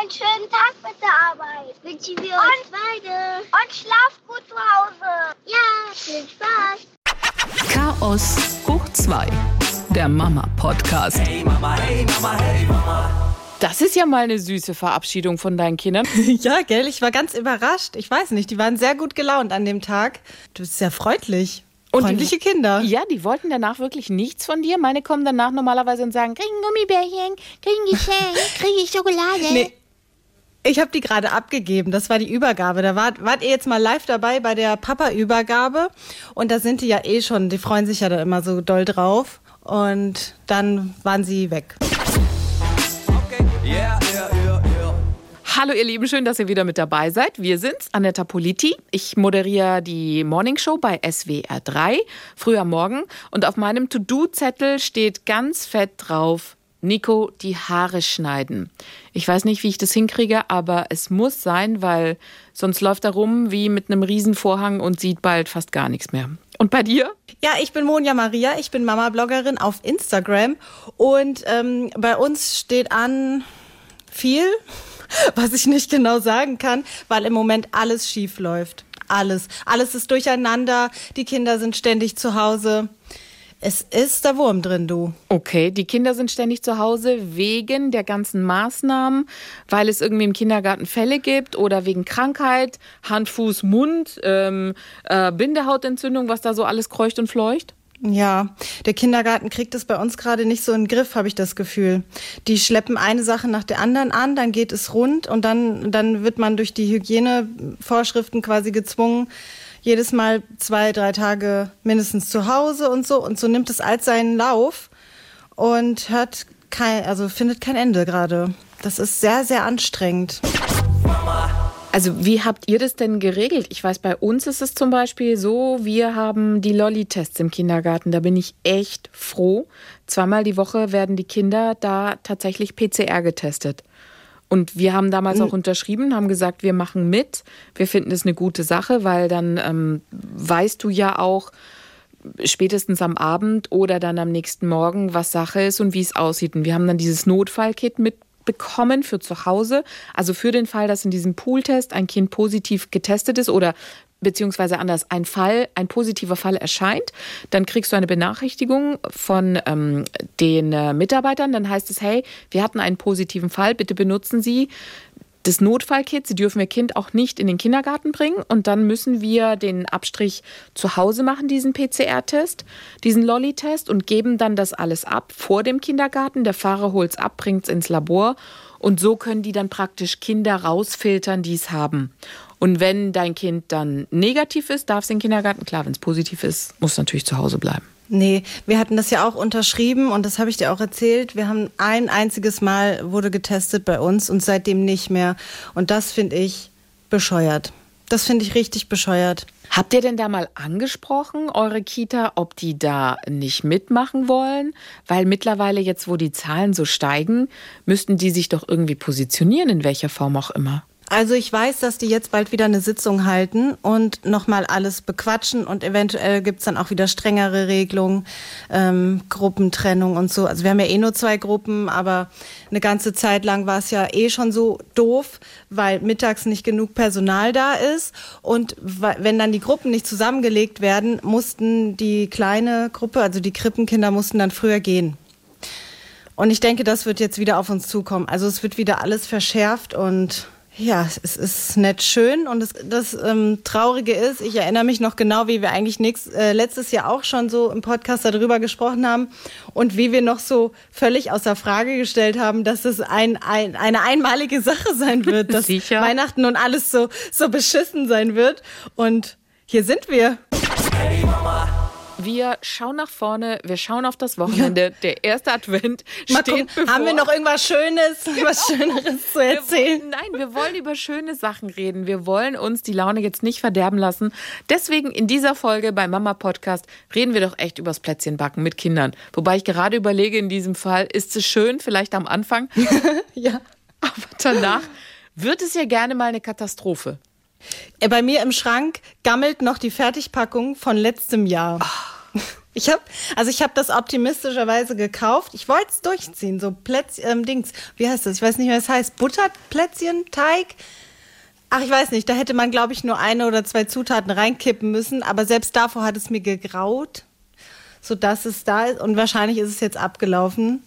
einen schönen Tag mit der Arbeit. Wünschen wir uns beide. Und schlaft gut zu Hause. Ja, viel Spaß. Chaos hoch 2. Der Mama-Podcast. Hey Mama, hey Mama, hey Mama. Das ist ja mal eine süße Verabschiedung von deinen Kindern. Ja, gell, ich war ganz überrascht. Ich weiß nicht, die waren sehr gut gelaunt an dem Tag. Du bist sehr freundlich. Und Freundliche die, Kinder. Ja, die wollten danach wirklich nichts von dir. Meine kommen danach normalerweise und sagen, krieg ein Gummibärchen, krieg ein Geschenk, krieg ich Schokolade. Nee. Ich habe die gerade abgegeben. Das war die Übergabe. Da wart, wart ihr jetzt mal live dabei bei der Papa-Übergabe. Und da sind die ja eh schon, die freuen sich ja da immer so doll drauf. Und dann waren sie weg. Okay, yeah, yeah, yeah. Hallo ihr Lieben, schön, dass ihr wieder mit dabei seid. Wir sind's, Annetta Politi. Ich moderiere die Morning Show bei SWR 3, früh am Morgen. Und auf meinem To-Do-Zettel steht ganz fett drauf, Nico, die Haare schneiden. Ich weiß nicht, wie ich das hinkriege, aber es muss sein, weil sonst läuft er rum wie mit einem Riesenvorhang und sieht bald fast gar nichts mehr. Und bei dir? Ja, ich bin Monja Maria, ich bin Mama-Bloggerin auf Instagram und ähm, bei uns steht an viel, was ich nicht genau sagen kann, weil im Moment alles schief läuft. Alles. Alles ist durcheinander, die Kinder sind ständig zu Hause. Es ist der Wurm drin, du. Okay, die Kinder sind ständig zu Hause wegen der ganzen Maßnahmen, weil es irgendwie im Kindergarten Fälle gibt oder wegen Krankheit, Hand, Fuß, Mund, ähm, äh, Bindehautentzündung, was da so alles kreucht und fleucht. Ja, der Kindergarten kriegt es bei uns gerade nicht so in den Griff, habe ich das Gefühl. Die schleppen eine Sache nach der anderen an, dann geht es rund und dann, dann wird man durch die Hygienevorschriften quasi gezwungen, jedes Mal zwei, drei Tage mindestens zu Hause und so. Und so nimmt es all seinen Lauf und hört kein, also findet kein Ende gerade. Das ist sehr, sehr anstrengend. Also wie habt ihr das denn geregelt? Ich weiß, bei uns ist es zum Beispiel so, wir haben die Lolli-Tests im Kindergarten. Da bin ich echt froh. Zweimal die Woche werden die Kinder da tatsächlich PCR getestet. Und wir haben damals auch unterschrieben, haben gesagt, wir machen mit. Wir finden es eine gute Sache, weil dann ähm, weißt du ja auch spätestens am Abend oder dann am nächsten Morgen, was Sache ist und wie es aussieht. Und wir haben dann dieses Notfallkit mitbekommen für zu Hause. Also für den Fall, dass in diesem Pooltest ein Kind positiv getestet ist oder beziehungsweise anders ein Fall, ein positiver Fall erscheint, dann kriegst du eine Benachrichtigung von ähm, den äh, Mitarbeitern. Dann heißt es, hey, wir hatten einen positiven Fall, bitte benutzen Sie das Notfallkit. Sie dürfen Ihr Kind auch nicht in den Kindergarten bringen. Und dann müssen wir den Abstrich zu Hause machen, diesen PCR-Test, diesen Lolli-Test und geben dann das alles ab vor dem Kindergarten. Der Fahrer holt es ab, bringt es ins Labor. Und so können die dann praktisch Kinder rausfiltern, die es haben. Und wenn dein Kind dann negativ ist, darf es in den Kindergarten. Klar, wenn es positiv ist, muss es natürlich zu Hause bleiben. Nee, wir hatten das ja auch unterschrieben und das habe ich dir auch erzählt. Wir haben ein einziges Mal wurde getestet bei uns und seitdem nicht mehr. Und das finde ich bescheuert. Das finde ich richtig bescheuert. Habt ihr denn da mal angesprochen, eure Kita, ob die da nicht mitmachen wollen? Weil mittlerweile jetzt, wo die Zahlen so steigen, müssten die sich doch irgendwie positionieren, in welcher Form auch immer. Also ich weiß, dass die jetzt bald wieder eine Sitzung halten und nochmal alles bequatschen und eventuell gibt's dann auch wieder strengere Regelungen, ähm, Gruppentrennung und so. Also wir haben ja eh nur zwei Gruppen, aber eine ganze Zeit lang war es ja eh schon so doof, weil mittags nicht genug Personal da ist und wenn dann die Gruppen nicht zusammengelegt werden, mussten die kleine Gruppe, also die Krippenkinder mussten dann früher gehen. Und ich denke, das wird jetzt wieder auf uns zukommen. Also es wird wieder alles verschärft und ja, es ist nicht schön und das, das ähm, Traurige ist, ich erinnere mich noch genau, wie wir eigentlich nächst, äh, letztes Jahr auch schon so im Podcast darüber gesprochen haben und wie wir noch so völlig außer Frage gestellt haben, dass es ein, ein, eine einmalige Sache sein wird, dass Sicher. Weihnachten und alles so, so beschissen sein wird. Und hier sind wir. Wir schauen nach vorne, wir schauen auf das Wochenende. Der erste Advent Mal steht gucken, bevor. haben wir noch irgendwas Schönes, was Schöneres zu Wir erzählen? wollen- Nein, wir wollen über schöne Sachen reden. Wir wollen uns die Laune jetzt nicht verderben lassen. Deswegen in dieser Folge beim Mama Podcast reden wir doch echt übers Plätzchenbacken mit Kindern. Wobei ich gerade überlege, in diesem Fall ist es schön, vielleicht am Anfang, Ja. aber danach wird es ja gerne mal eine Katastrophe. Äh, Bei mir im Schrank gammelt noch die Fertigpackung von letztem Jahr. Ah. Ich habe, also ich habe das optimistischerweise gekauft. Ich wollte es durchziehen, so Plätzchen, ähm, Dings, wie heißt das? Ich weiß nicht, was es heißt. Butterplätzchen, Teig. Ach, ich weiß nicht, da hätte man, glaube ich, nur eine oder zwei Zutaten reinkippen müssen, aber selbst davor hat es mir gegraut, sodass es da ist. Und wahrscheinlich ist es jetzt abgelaufen.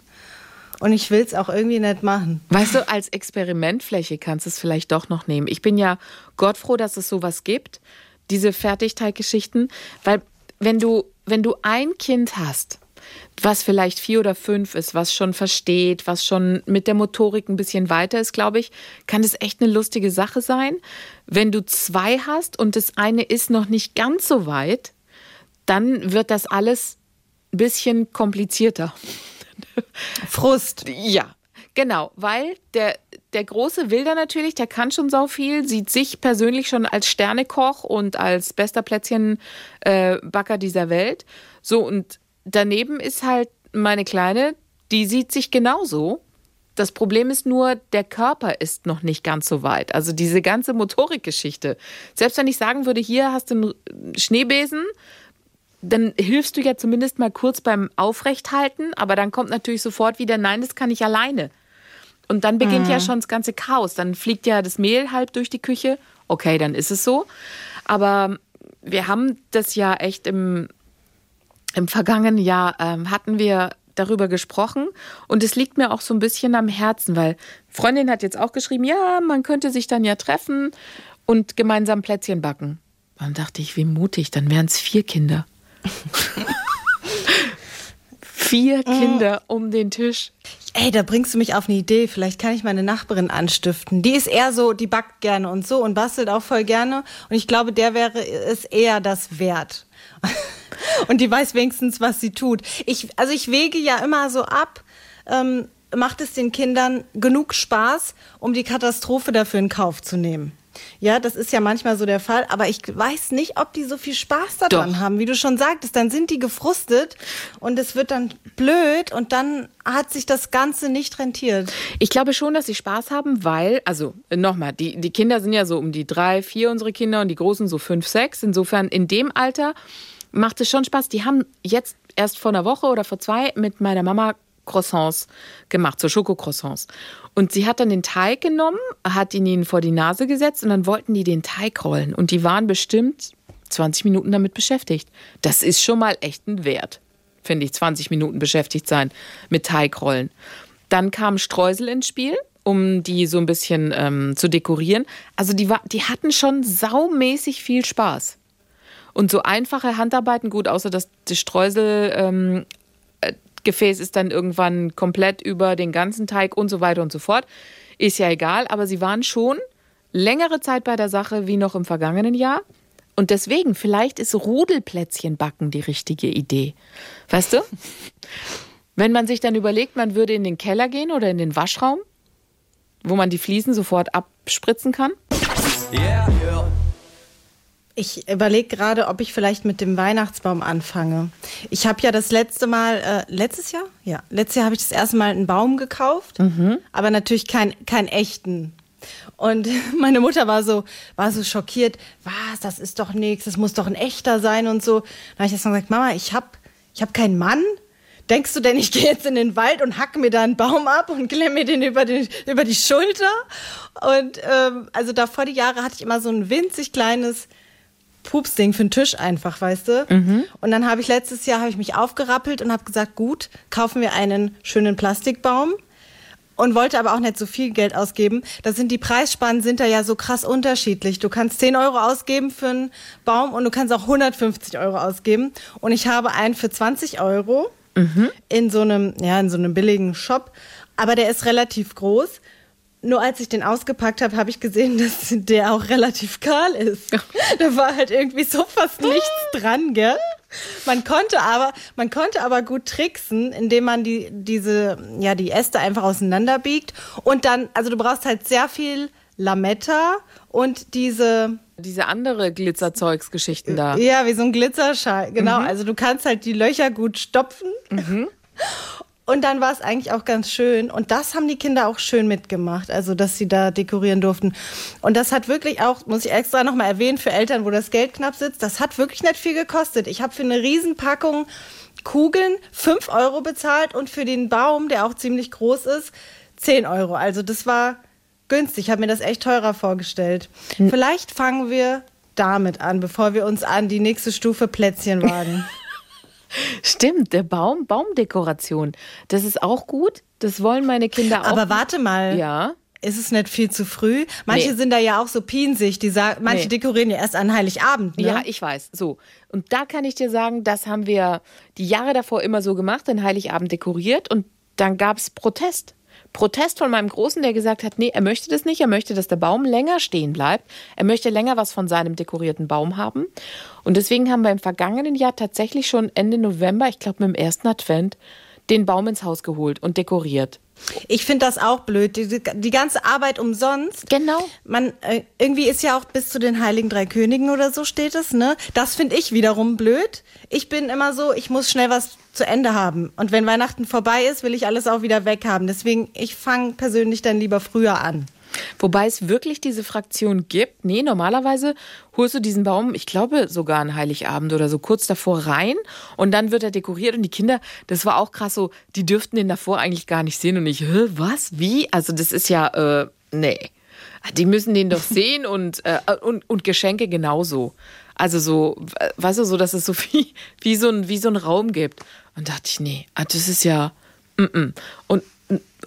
Und ich will es auch irgendwie nicht machen. Weißt du, als Experimentfläche kannst du es vielleicht doch noch nehmen. Ich bin ja Gott froh, dass es sowas gibt, diese Fertigteiggeschichten, weil wenn du, wenn du ein Kind hast, was vielleicht vier oder fünf ist, was schon versteht, was schon mit der Motorik ein bisschen weiter ist, glaube ich, kann das echt eine lustige Sache sein. Wenn du zwei hast und das eine ist noch nicht ganz so weit, dann wird das alles ein bisschen komplizierter. Frust. Ja, genau, weil der, der große Wilder natürlich, der kann schon so viel, sieht sich persönlich schon als Sternekoch und als bester Plätzchenbacker äh, dieser Welt. So, und daneben ist halt meine Kleine, die sieht sich genauso. Das Problem ist nur, der Körper ist noch nicht ganz so weit. Also diese ganze Motorikgeschichte. Selbst wenn ich sagen würde, hier hast du einen Schneebesen, dann hilfst du ja zumindest mal kurz beim Aufrechthalten, aber dann kommt natürlich sofort wieder, nein, das kann ich alleine. Und dann beginnt mhm. ja schon das ganze Chaos. Dann fliegt ja das Mehl halb durch die Küche. Okay, dann ist es so. Aber wir haben das ja echt im, im vergangenen Jahr ähm, hatten wir darüber gesprochen und es liegt mir auch so ein bisschen am Herzen, weil Freundin hat jetzt auch geschrieben, ja, man könnte sich dann ja treffen und gemeinsam Plätzchen backen. Dann dachte ich, wie mutig, dann wären es vier Kinder. Vier mm. Kinder um den Tisch. Ey, da bringst du mich auf eine Idee. Vielleicht kann ich meine Nachbarin anstiften. Die ist eher so, die backt gerne und so und bastelt auch voll gerne. Und ich glaube, der wäre es eher das wert. und die weiß wenigstens, was sie tut. Ich, also ich wege ja immer so ab. Ähm, macht es den Kindern genug Spaß, um die Katastrophe dafür in Kauf zu nehmen? Ja, das ist ja manchmal so der Fall, aber ich weiß nicht, ob die so viel Spaß daran Doch. haben, wie du schon sagtest. Dann sind die gefrustet und es wird dann blöd und dann hat sich das Ganze nicht rentiert. Ich glaube schon, dass sie Spaß haben, weil, also nochmal, die, die Kinder sind ja so um die drei, vier unsere Kinder und die Großen so fünf, sechs. Insofern in dem Alter macht es schon Spaß. Die haben jetzt erst vor einer Woche oder vor zwei mit meiner Mama Croissants gemacht, so Schokocroissants. Und sie hat dann den Teig genommen, hat ihn ihnen vor die Nase gesetzt und dann wollten die den Teig rollen. Und die waren bestimmt 20 Minuten damit beschäftigt. Das ist schon mal echt ein Wert, finde ich, 20 Minuten beschäftigt sein mit Teigrollen. Dann kam Streusel ins Spiel, um die so ein bisschen ähm, zu dekorieren. Also die, war, die hatten schon saumäßig viel Spaß. Und so einfache Handarbeiten, gut, außer dass die Streusel ähm, Gefäß ist dann irgendwann komplett über den ganzen Teig und so weiter und so fort. Ist ja egal, aber sie waren schon längere Zeit bei der Sache wie noch im vergangenen Jahr. Und deswegen, vielleicht ist Rudelplätzchen backen die richtige Idee. Weißt du? Wenn man sich dann überlegt, man würde in den Keller gehen oder in den Waschraum, wo man die Fliesen sofort abspritzen kann. Yeah, yeah. Ich überlege gerade, ob ich vielleicht mit dem Weihnachtsbaum anfange. Ich habe ja das letzte Mal, äh, letztes Jahr? Ja, letztes Jahr habe ich das erste Mal einen Baum gekauft, mhm. aber natürlich keinen kein echten. Und meine Mutter war so, war so schockiert, was, das ist doch nichts, das muss doch ein echter sein und so. Dann habe ich jetzt mal gesagt, Mama, ich habe ich hab keinen Mann. Denkst du denn, ich gehe jetzt in den Wald und hacke mir da einen Baum ab und klemme mir den über, den über die Schulter? Und ähm, also da vor die Jahre hatte ich immer so ein winzig kleines Pupsding für den Tisch einfach, weißt du? Mhm. Und dann habe ich letztes Jahr habe ich mich aufgerappelt und habe gesagt, gut, kaufen wir einen schönen Plastikbaum und wollte aber auch nicht so viel Geld ausgeben. Da sind die Preisspannen sind da ja so krass unterschiedlich. Du kannst 10 Euro ausgeben für einen Baum und du kannst auch 150 Euro ausgeben. Und ich habe einen für 20 Euro mhm. in so einem, ja, in so einem billigen Shop. Aber der ist relativ groß. Nur als ich den ausgepackt habe, habe ich gesehen, dass der auch relativ kahl ist. da war halt irgendwie so fast nichts dran, gell? Man konnte aber, man konnte aber gut tricksen, indem man die, diese, ja, die Äste einfach auseinanderbiegt und dann, also du brauchst halt sehr viel Lametta und diese, diese andere Glitzerzeugsgeschichten da. Ja, wie so ein Glitzerschal, genau. Mhm. Also du kannst halt die Löcher gut stopfen. Mhm. Und dann war es eigentlich auch ganz schön. Und das haben die Kinder auch schön mitgemacht, also dass sie da dekorieren durften. Und das hat wirklich auch, muss ich extra nochmal erwähnen, für Eltern, wo das Geld knapp sitzt, das hat wirklich nicht viel gekostet. Ich habe für eine Riesenpackung Kugeln 5 Euro bezahlt und für den Baum, der auch ziemlich groß ist, 10 Euro. Also das war günstig. Ich habe mir das echt teurer vorgestellt. Hm. Vielleicht fangen wir damit an, bevor wir uns an die nächste Stufe Plätzchen wagen. Stimmt, der Baum, Baumdekoration. Das ist auch gut. Das wollen meine Kinder auch. Aber warte mal. Ja. Ist es nicht viel zu früh? Manche nee. sind da ja auch so pinsig, die sagen, manche nee. dekorieren ja erst an Heiligabend. Ne? Ja, ich weiß. So. Und da kann ich dir sagen, das haben wir die Jahre davor immer so gemacht, an Heiligabend dekoriert und dann gab es Protest. Protest von meinem Großen, der gesagt hat, nee, er möchte das nicht, er möchte, dass der Baum länger stehen bleibt, er möchte länger was von seinem dekorierten Baum haben. Und deswegen haben wir im vergangenen Jahr tatsächlich schon Ende November, ich glaube mit dem ersten Advent, den Baum ins Haus geholt und dekoriert. Ich finde das auch blöd. Die, die, ganze Arbeit umsonst. Genau. Man, äh, irgendwie ist ja auch bis zu den Heiligen Drei Königen oder so steht es, ne? Das finde ich wiederum blöd. Ich bin immer so, ich muss schnell was zu Ende haben. Und wenn Weihnachten vorbei ist, will ich alles auch wieder weghaben. Deswegen, ich fange persönlich dann lieber früher an. Wobei es wirklich diese Fraktion gibt. Nee, normalerweise holst du diesen Baum, ich glaube sogar an Heiligabend oder so kurz davor rein und dann wird er dekoriert und die Kinder, das war auch krass so, die dürften den davor eigentlich gar nicht sehen und ich, Hä, was, wie? Also das ist ja, äh, nee. Die müssen den doch sehen und, äh, und, und Geschenke genauso. Also so, weißt du, so, dass es so wie, wie, so, ein, wie so ein Raum gibt. Und dachte ich, nee, ah, das ist ja. Mm -mm. Und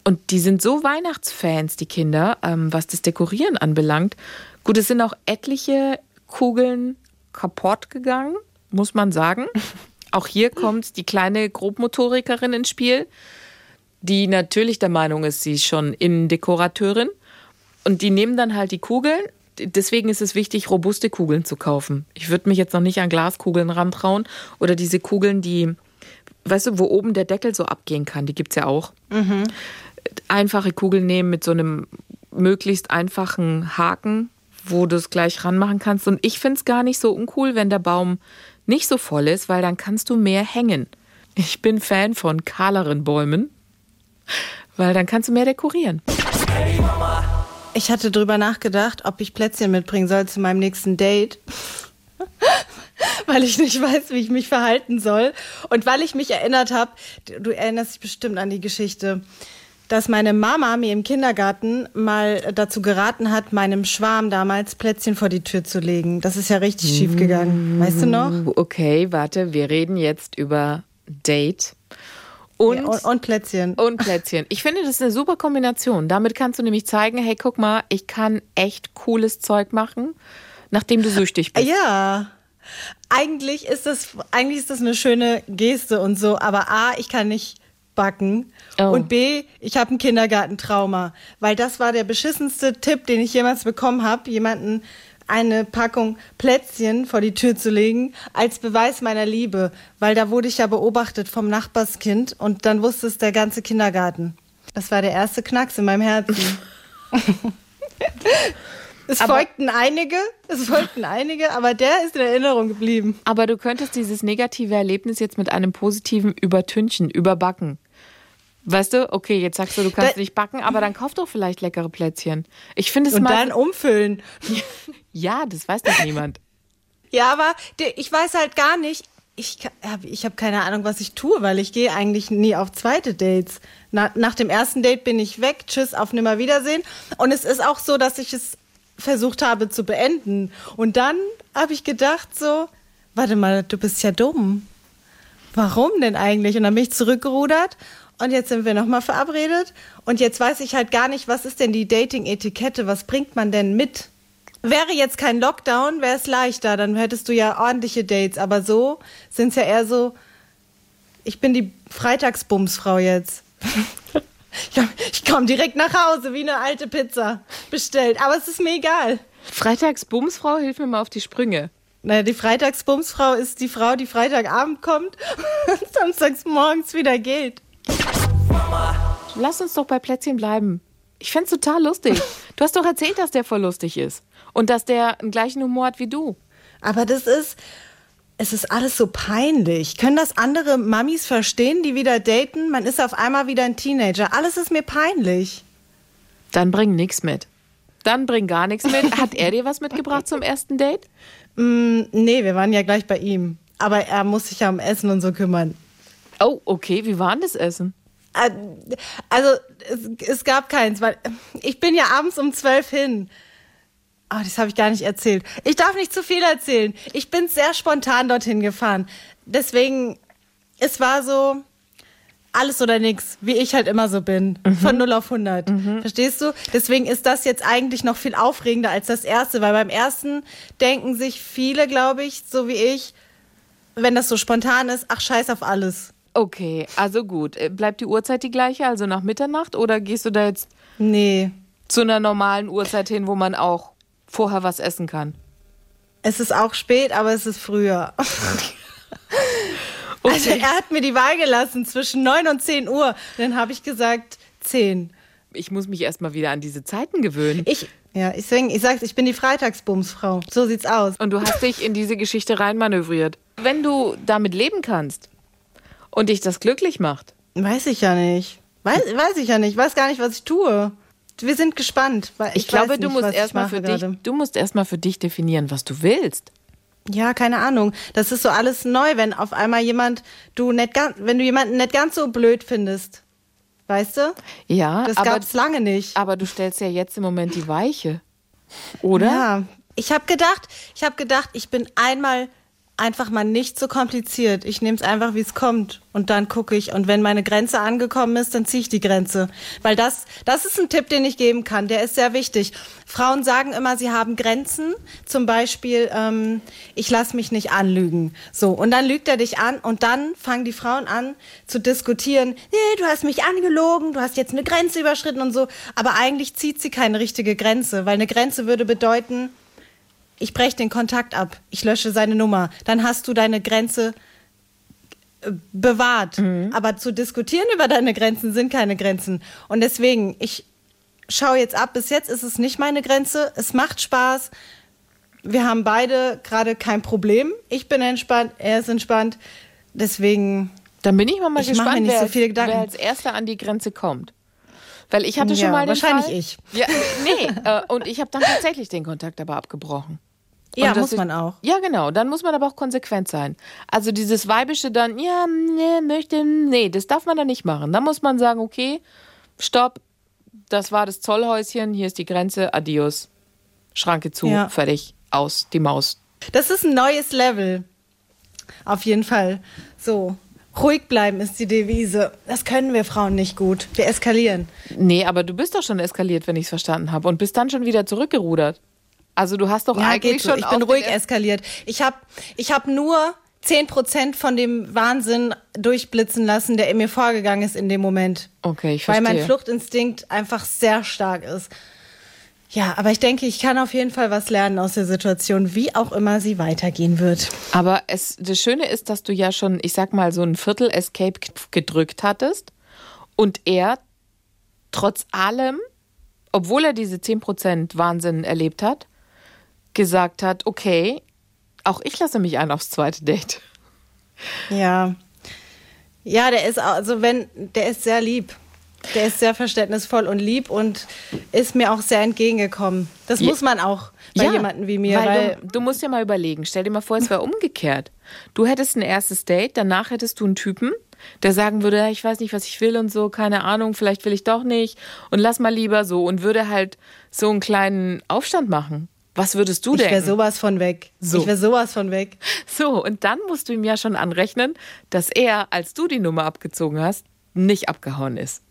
und die sind so Weihnachtsfans, die Kinder, ähm, was das Dekorieren anbelangt. Gut, es sind auch etliche Kugeln kaputt gegangen, muss man sagen. Auch hier kommt die kleine Grobmotorikerin ins Spiel, die natürlich der Meinung ist, sie ist schon Innendekorateurin. Und die nehmen dann halt die Kugeln. Deswegen ist es wichtig, robuste Kugeln zu kaufen. Ich würde mich jetzt noch nicht an Glaskugeln rantrauen oder diese Kugeln, die, weißt du, wo oben der Deckel so abgehen kann, die gibt es ja auch. Mhm einfache Kugel nehmen mit so einem möglichst einfachen Haken, wo du es gleich ranmachen kannst. Und ich finde es gar nicht so uncool, wenn der Baum nicht so voll ist, weil dann kannst du mehr hängen. Ich bin Fan von kahleren Bäumen, weil dann kannst du mehr dekorieren. Ich hatte drüber nachgedacht, ob ich Plätzchen mitbringen soll zu meinem nächsten Date. weil ich nicht weiß, wie ich mich verhalten soll. Und weil ich mich erinnert habe, du erinnerst dich bestimmt an die Geschichte dass meine Mama mir im Kindergarten mal dazu geraten hat, meinem Schwarm damals Plätzchen vor die Tür zu legen. Das ist ja richtig schief gegangen. Weißt du noch? Okay, warte, wir reden jetzt über Date. Und, ja, und, und, Plätzchen. Und Plätzchen. Ich finde, das ist eine super Kombination. Damit kannst du nämlich zeigen, hey, guck mal, ich kann echt cooles Zeug machen, nachdem du süchtig bist. Ja. Eigentlich ist das, eigentlich ist das eine schöne Geste und so, aber A, ich kann nicht backen. Oh. Und B, ich habe ein Kindergartentrauma, weil das war der beschissenste Tipp, den ich jemals bekommen habe, jemanden eine Packung Plätzchen vor die Tür zu legen, als Beweis meiner Liebe, weil da wurde ich ja beobachtet vom Nachbarskind und dann wusste es der ganze Kindergarten. Das war der erste Knacks in meinem Herzen. es aber, folgten einige, es folgten einige, aber der ist in Erinnerung geblieben. Aber du könntest dieses negative Erlebnis jetzt mit einem positiven übertünchen, überbacken. Weißt du, okay, jetzt sagst du, du kannst da, nicht backen, aber dann kauf doch vielleicht leckere Plätzchen. Ich finde es Und dann umfüllen. Ja, das weiß doch niemand. Ja, aber ich weiß halt gar nicht, ich habe ich hab keine Ahnung, was ich tue, weil ich gehe eigentlich nie auf zweite Dates. Na, nach dem ersten Date bin ich weg, tschüss, auf Nimmerwiedersehen. Und es ist auch so, dass ich es versucht habe zu beenden. Und dann habe ich gedacht so, warte mal, du bist ja dumm. Warum denn eigentlich? Und dann bin ich zurückgerudert und jetzt sind wir nochmal verabredet. Und jetzt weiß ich halt gar nicht, was ist denn die Dating-Etikette? Was bringt man denn mit? Wäre jetzt kein Lockdown, wäre es leichter. Dann hättest du ja ordentliche Dates. Aber so sind es ja eher so, ich bin die Freitagsbumsfrau jetzt. ich komme direkt nach Hause wie eine alte Pizza bestellt. Aber es ist mir egal. Freitagsbumsfrau, hilf mir mal auf die Sprünge. Naja, die Freitagsbumsfrau ist die Frau, die Freitagabend kommt und samstags morgens wieder geht. Lass uns doch bei Plätzchen bleiben. Ich fände total lustig. Du hast doch erzählt, dass der voll lustig ist. Und dass der einen gleichen Humor hat wie du. Aber das ist. es ist alles so peinlich. Können das andere Mamis verstehen, die wieder daten? Man ist auf einmal wieder ein Teenager. Alles ist mir peinlich. Dann bring nichts mit. Dann bring gar nichts mit. Hat er dir was mitgebracht zum ersten Date? Mm, nee, wir waren ja gleich bei ihm. Aber er muss sich ja um Essen und so kümmern. Oh, okay. Wie war denn das Essen? Also, es, es gab keins, weil ich bin ja abends um zwölf hin. Ah, das habe ich gar nicht erzählt. Ich darf nicht zu viel erzählen. Ich bin sehr spontan dorthin gefahren. Deswegen, es war so alles oder nichts, wie ich halt immer so bin. Von 0 auf 100. Verstehst du? Deswegen ist das jetzt eigentlich noch viel aufregender als das erste, weil beim ersten denken sich viele, glaube ich, so wie ich, wenn das so spontan ist, ach scheiß auf alles. Okay, also gut. Äh, Bleibt die Uhrzeit die gleiche, also nach Mitternacht? Oder gehst du da jetzt Nee. zu einer normalen Uhrzeit hin, wo man auch vorher was essen kann? Es ist auch spät, aber es ist früher. Also er hat mir die Wahl gelassen zwischen 9 und 10 Uhr. Dann habe ich gesagt 10. Ich muss mich erstmal wieder an diese Zeiten gewöhnen. Ich, ja, deswegen, ich sag's, ich bin die Freitagsbumsfrau. So sieht's aus. Und du hast dich in diese Geschichte reinmanövriert. Wenn du damit leben kannst und dich das glücklich macht, Weiß ich ja nicht. Weiß, weiß ich ja nicht. Weiß gar nicht, was ich tue. Wir sind gespannt. weil ich, Ich, glaube, du nicht, musst erstmal für dich, gerade. du musst erstmal für dich definieren, was du willst. Ja, keine Ahnung. Das ist so alles neu, wenn auf einmal jemand, du nicht ganz, wenn du jemanden nicht ganz so blöd findest. Weißt du? Ja, Das aber, gab's lange nicht. aber du stellst ja jetzt im Moment die Weiche. Oder? Ja, ich habe gedacht, ich habe gedacht, ich bin einmal einfach mal nicht so kompliziert. Ich nehme es einfach, wie es kommt und dann gucke ich und wenn meine Grenze angekommen ist, dann ziehe ich die Grenze, weil das das ist ein Tipp, den ich geben kann. Der ist sehr wichtig. Frauen sagen immer, sie haben Grenzen. Zum Beispiel, ähm, ich lasse mich nicht anlügen. So und dann lügt er dich an und dann fangen die Frauen an zu diskutieren. Nee, du hast mich angelogen, du hast jetzt eine Grenze überschritten und so. Aber eigentlich zieht sie keine richtige Grenze, weil eine Grenze würde bedeuten ich breche den Kontakt ab, ich lösche seine Nummer, dann hast du deine Grenze äh, bewahrt. Aber zu diskutieren über deine Grenzen sind keine Grenzen. Und deswegen, ich schaue jetzt ab, bis jetzt ist es nicht meine Grenze, es macht Spaß. Wir haben beide gerade kein Problem. Ich bin entspannt, er ist entspannt. Deswegen, Dann bin ich mal, mal Ich gespannt, wer, so wer als erster an die Grenze kommt. Weil ich hatte Ja, schon mal den wahrscheinlich Fall, ich. Ja, nee, äh, und ich habe dann tatsächlich den Kontakt aber abgebrochen. ja, Und das muss ist- man auch. Ja, genau. Dann muss man aber auch konsequent sein. Also dieses weibische dann, ja, nee, möchte, nee, das darf man dann nicht machen. Da muss man sagen, okay, stopp, das war das Zollhäuschen, hier ist die Grenze, adios. Schranke zu, Ja. fertig, aus, die Maus. Das ist ein neues Level. Auf jeden Fall. So. Ruhig bleiben ist die Devise. Das können wir Frauen nicht gut. Wir eskalieren. Nee, aber du bist doch schon eskaliert, wenn ich es verstanden habe. Und bist dann schon wieder zurückgerudert. Also du hast doch Ja, eigentlich schon Ich bin ruhig eskaliert. Ich habe ich hab nur 10% von dem Wahnsinn durchblitzen lassen, der in mir vorgegangen ist in dem Moment. Okay, ich Weil mein verstehe. Fluchtinstinkt einfach sehr stark ist. Ja, aber ich denke, ich kann auf jeden Fall was lernen aus der Situation, wie auch immer sie weitergehen wird. Aber es, das Schöne ist, dass du ja schon, ich sag mal, so ein Viertel Escape gedrückt hattest und er trotz allem, obwohl er diese 10% Wahnsinn erlebt hat, gesagt hat, okay, auch ich lasse mich ein aufs zweite Date. Ja. Ja, der ist also wenn der ist sehr lieb. Der ist sehr verständnisvoll und lieb und ist mir auch sehr entgegengekommen. Das Ja. muss man auch bei jemandem wie mir, weil, weil, du, du musst dir mal überlegen, stell dir mal vor, es wäre umgekehrt. Du hättest ein erstes Date, danach hättest du einen Typen, der sagen würde, "Ja, ich weiß nicht, was ich will und so, keine Ahnung, vielleicht will ich doch nicht und lass mal lieber so und würde halt so einen kleinen Aufstand machen. Was würdest du ich wäre sowas von weg. So. Ich wäre sowas von weg. So, und dann musst du ihm ja schon anrechnen, dass er, als du die Nummer abgezogen hast, nicht abgehauen ist,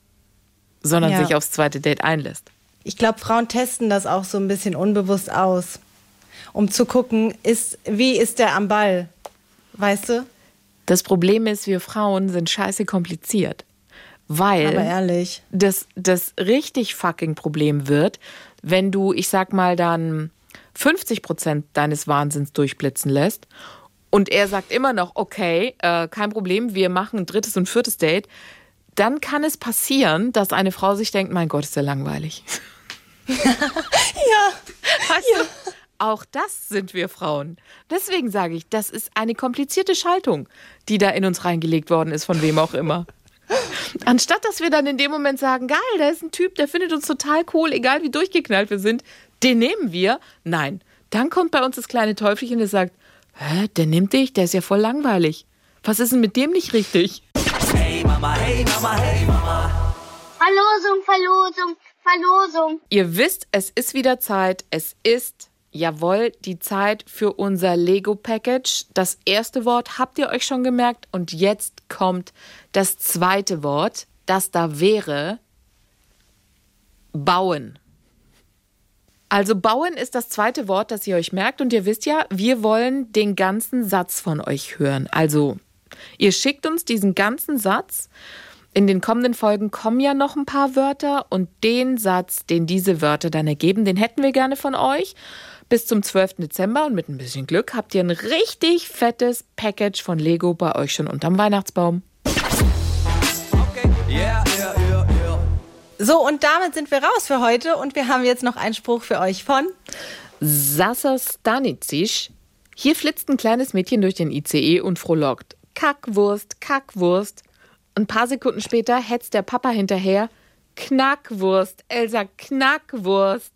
sondern Ja. sich aufs zweite Date einlässt. Ich glaube, Frauen testen das auch so ein bisschen unbewusst aus, um zu gucken, ist, wie ist der am Ball? Weißt du? Das Problem ist, wir Frauen sind scheiße kompliziert. Weil Aber ehrlich. das, das richtig fucking Problem wird, wenn du, ich sag mal, dann 50 Prozent deines Wahnsinns durchblitzen lässt und er sagt immer noch, okay, äh, kein Problem, wir machen ein drittes und viertes Date, dann kann es passieren, dass eine Frau sich denkt, mein Gott, ist der langweilig. Ja. Weißt du? auch das sind wir Frauen. Deswegen sage ich, das ist eine komplizierte Schaltung, die da in uns reingelegt worden ist, von wem auch immer. Anstatt dass wir dann in dem Moment sagen, geil, da ist ein Typ, der findet uns total cool, egal wie durchgeknallt wir sind, den nehmen wir. Nein, dann kommt bei uns das kleine Teufelchen, das sagt, hä, der nimmt dich, der ist ja voll langweilig. Was ist denn mit dem nicht richtig? Mama, hey Mama, hey Mama. Verlosung, Verlosung, Verlosung. Ihr wisst, es ist wieder Zeit. Es ist, jawohl, die Zeit für unser Lego-Package. Das erste Wort habt ihr euch schon gemerkt. Und jetzt kommt das zweite Wort. Das da wäre bauen. Also bauen ist das zweite Wort, das ihr euch merkt. Und ihr wisst ja, wir wollen den ganzen Satz von euch hören. Also ihr schickt uns diesen ganzen Satz. In den kommenden Folgen kommen ja noch ein paar Wörter und den Satz, den diese Wörter dann ergeben, den hätten wir gerne von euch. Bis zum 12. Dezember und mit ein bisschen Glück habt ihr ein richtig fettes Package von Lego bei euch schon unterm Weihnachtsbaum. Okay, yeah, yeah, yeah, yeah. So, und damit sind wir raus für heute und wir haben jetzt noch einen Spruch für euch von Sasa Stanicic. Hier flitzt ein kleines Mädchen durch den ICE und frohlockt. Kackwurst, Kackwurst. Ein paar Sekunden später hetzt der Papa hinterher. Knackwurst, Elsa, Knackwurst.